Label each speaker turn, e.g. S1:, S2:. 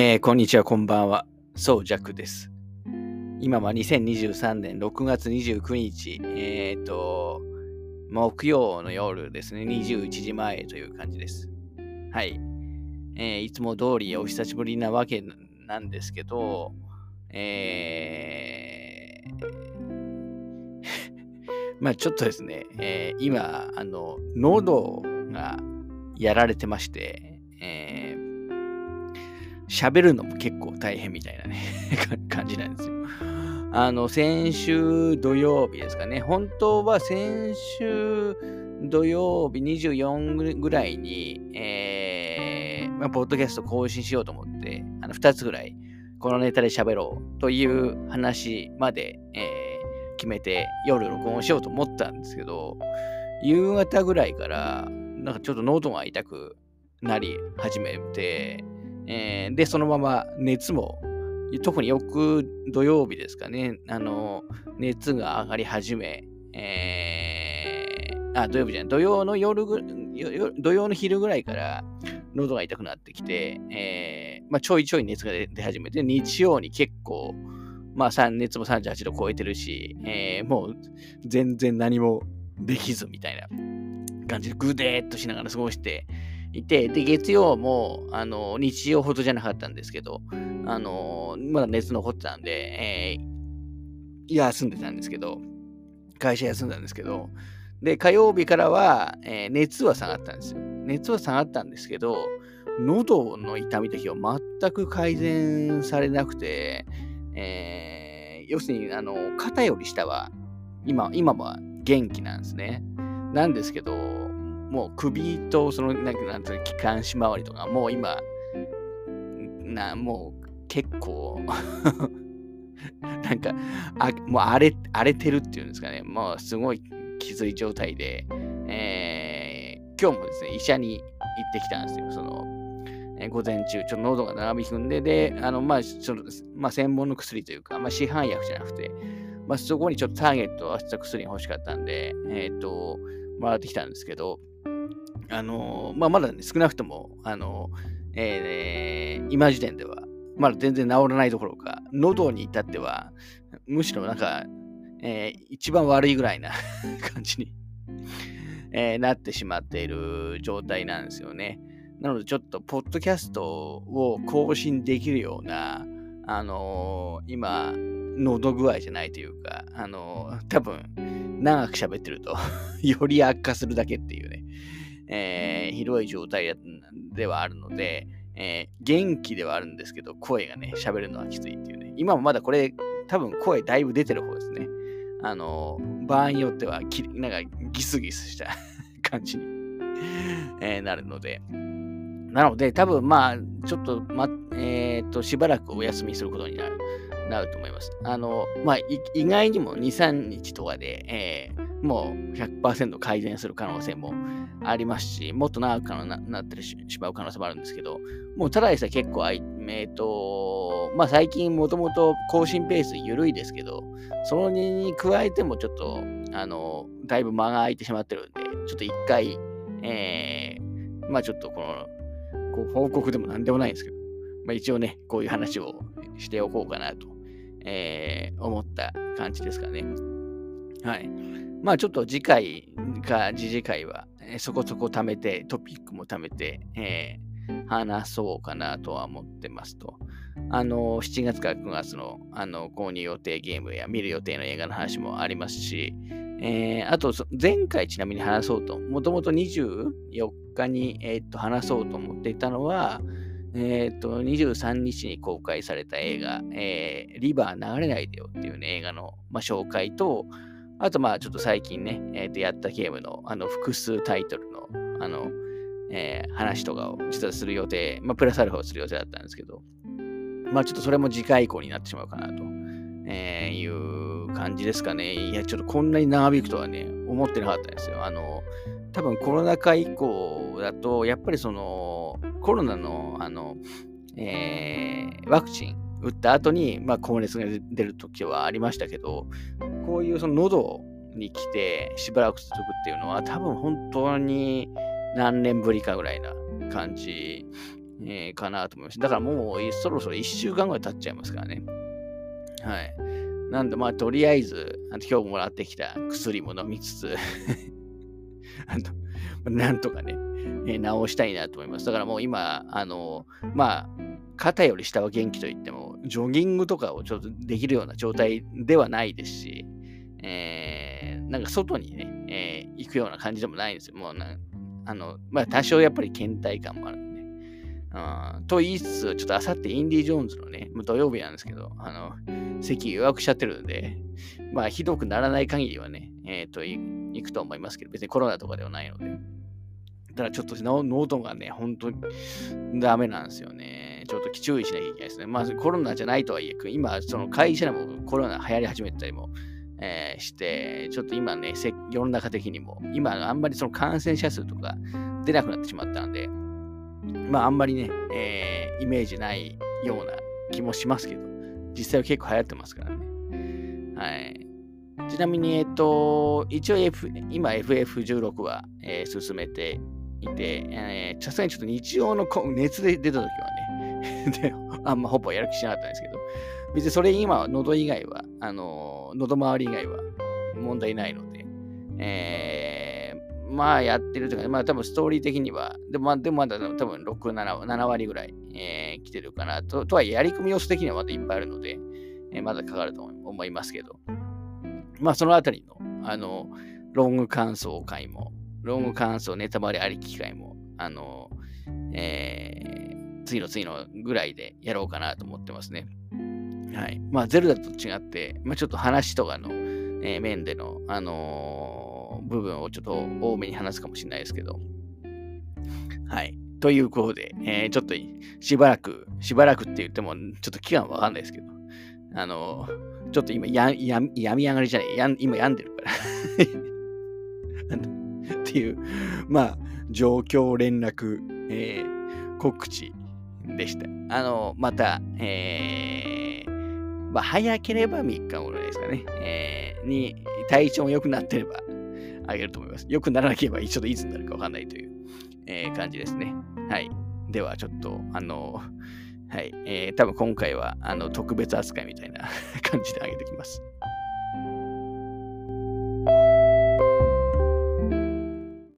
S1: えー、こんにちは、こんばんは。そう、ジャックです。今は2023年6月29日、えっ、ー、と、木曜の夜ですね、21時前という感じです。はい。えー、いつも通りお久しぶりなわけなんですけど、えー、まあちょっとですね、えー、今、あの、喉がやられてまして、えー喋るのも結構大変みたいなね 感じなんですよ。あの、先週土曜日ですかね。本当は先週土曜日24ぐらいに、えー、まあ、ポッドキャスト更新しようと思って、あの、2つぐらい、このネタで喋ろうという話まで、えー、決めて夜録音しようと思ったんですけど、夕方ぐらいから、なんかちょっと喉が痛くなり始めて、えー、で、そのまま熱も、特に翌土曜日ですかね、あの、熱が上がり始め、えー、あ、土曜日じゃない、土曜の夜ぐ、土曜の昼ぐらいから喉が痛くなってきて、えー、まあ、ちょいちょい熱が出始めて、日曜に結構、まあ、熱も38度超えてるし、えー、もう全然何もできずみたいな感じでぐでーっとしながら過ごして、いて、で、月曜も、あの、日曜ほどじゃなかったんですけど、あの、まだ熱残ってたんで、えー、休んでたんですけど、会社休んだんですけど、で、火曜日からは、えー、熱は下がったんですよ。熱は下がったんですけど、喉の痛み時は全く改善されなくて、えー、要するに、あの、肩より下は、今、今は元気なんですね。なんですけど、もう首とその、なんか、なんていう気管支周りとか、もう今、な、もう結構 なんか、あもう荒れ、荒れてるっていうんですかね。もうすごいきつい状態で、えー、今日もですね、医者に行ってきたんですよ。その、え、午前中、ちょっと喉が長引くんで、で、あの、まあ、その、まあ、専門の薬というか、まあ、市販薬じゃなくて、まあ、そこにちょっとターゲットを合わせた薬が欲しかったんで、えっ、と、もらってきたんですけど、あのまあ、まだ、ね、少なくとも、あのえー、今時点では、まだ全然治らないどころか、喉に至っては、むしろなんか、えー、一番悪いぐらいな 感じにえー、なってしまっている状態なんですよね。なので、ちょっと、ポッドキャストを更新できるような、あのー、今、喉具合じゃないというか、あのー、多分、長く喋ってると より悪化するだけっていう、えー、広い状態ではあるので、えー、元気ではあるんですけど、声がね、喋るのはきついっていうね。今もまだこれ、多分声だいぶ出てる方ですね。あの、場合によってはき、なんかギスギスした 感じにえー、なるので。なので、多分まあ、ちょっと、ま、えっ、ー、と、しばらくお休みすることになる。なると思います。あの、まあ、意外にも2、3日とかで、えー、もう100%改善する可能性もありますし、もっと長くなってしまう可能性もあるんですけど、もうただでさえ結構、えっ、ー、と、まあ最近もともと更新ペース緩いですけど、そのに加えてもちょっと、あの、だいぶ間が空いてしまってるんで、ちょっと一回、えー、まあちょっとこの、こう報告でもなんでもないんですけど、まあ一応ね、こういう話をしておこうかなとえー、思った感じですかね。はい。まあちょっと次回か次次回は、え、そこそこ貯めて、トピックも貯めて、えー、話そうかなとは思ってますと。あの、7月から9月のあの購入予定ゲームや見る予定の映画の話もありますし、えー、あと、前回ちなみに話そうと、もともと24日に、えー、っと話そうと思っていたのは、えっ、と、23日に公開された映画、えー、リバー流れないでよっていうね、映画の、まあ、紹介と、あと、まあ、ちょっと最近ね、えー、とやったゲームの、あの、複数タイトルの、あの、えー、話とかを実はする予定、まあ、プラスアルファをする予定だったんですけど、まあ、ちょっとそれも次回以降になってしまうかなと、えー、いう感じですかね。いや、ちょっとこんなに長引くとはね、思ってなかったんですよ。あの、多分コロナ禍以降だと、やっぱりその、コロナの、あの、えー、ワクチン打った後に、まあ、高熱が出る時はありましたけど、こういうその喉に来てしばらく続くっていうのは、多分本当に何年ぶりかぐらいな感じえー、かなと思います。だからもうそろそろ1週間ぐらい経っちゃいますからね。はい。なんで、まあ、とりあえず、あの今日もらってきた薬も飲みつつ あの、なんとかね、えー、治したいなと思います。だからもう今、あの、まあ、肩より下は元気といっても、ジョギングとかをちょっとできるような状態ではないですし、えー、なんか外にね、えー、行くような感じでもないんですよ。もうな、あの、まあ多少やっぱり倦怠感もあるんで。うん、と言いつつ、ちょっとあさってインディ・ジョーンズのね、土曜日なんですけど、あの、席予約しちゃってるんで、まあひどくならない限りはね、えっ、ー、と、行くと思いますけど、別にコロナとかではないので。ただちょっと喉がね、本当にダメなんですよね。ちょっと注意しなきゃいけないですね。まあコロナじゃないとはいえ、今、その会社でもコロナ流行り始めたりも、えー、して、ちょっと今ね、世の中的にも、今あんまりその感染者数とか出なくなってしまったんで、まああんまりね、えー、イメージないような気もしますけど、実際は結構流行ってますからね。はい。ちなみに、えっと、一応、F、今 FF16 は、えー、進めていて、さすがにちょっと日曜の熱で出た時はね で、あんまほぼやる気しなかったんですけど、別にそれ今は、喉以外は、あの、喉周り以外は問題ないので、えー、まあやってるというか、まあ多分ストーリー的には、でもまあでもまだ多分6、7, 7割ぐらい、えー、来てるかな。と。とは、やり込み要素的にはまだいっぱいあるので、えー、まだかかると思いますけど、まあそのあたりの、あの、ロング感想会も、ロング感想ネタバレあり機会も、あの、えー、次の次のぐらいでやろうかなと思ってますね。はい。まあ、ゼルダと違って、まあ、ちょっと話とかの、えー、面での、あのー、部分をちょっと多めに話すかもしれないですけど。はい。ということで、えー、ちょっとしばらく、しばらくって言っても、ちょっと期間わかんないですけど、あのー、ちょっと今や、や、病み上がりじゃない、や今病んでるから っていう、まあ、状況連絡、えー、告知でした。あの、また、えー、まあ、早ければ3日後ぐらいですかね、えー、に、体調が良くなってれば、あげると思います。良くならなければ、ちょっといつになるかわかんないという、えー、感じですね。はい。では、ちょっと、あの、はい。えー、多分今回は、あの、特別扱いみたいな 感じであげてきます。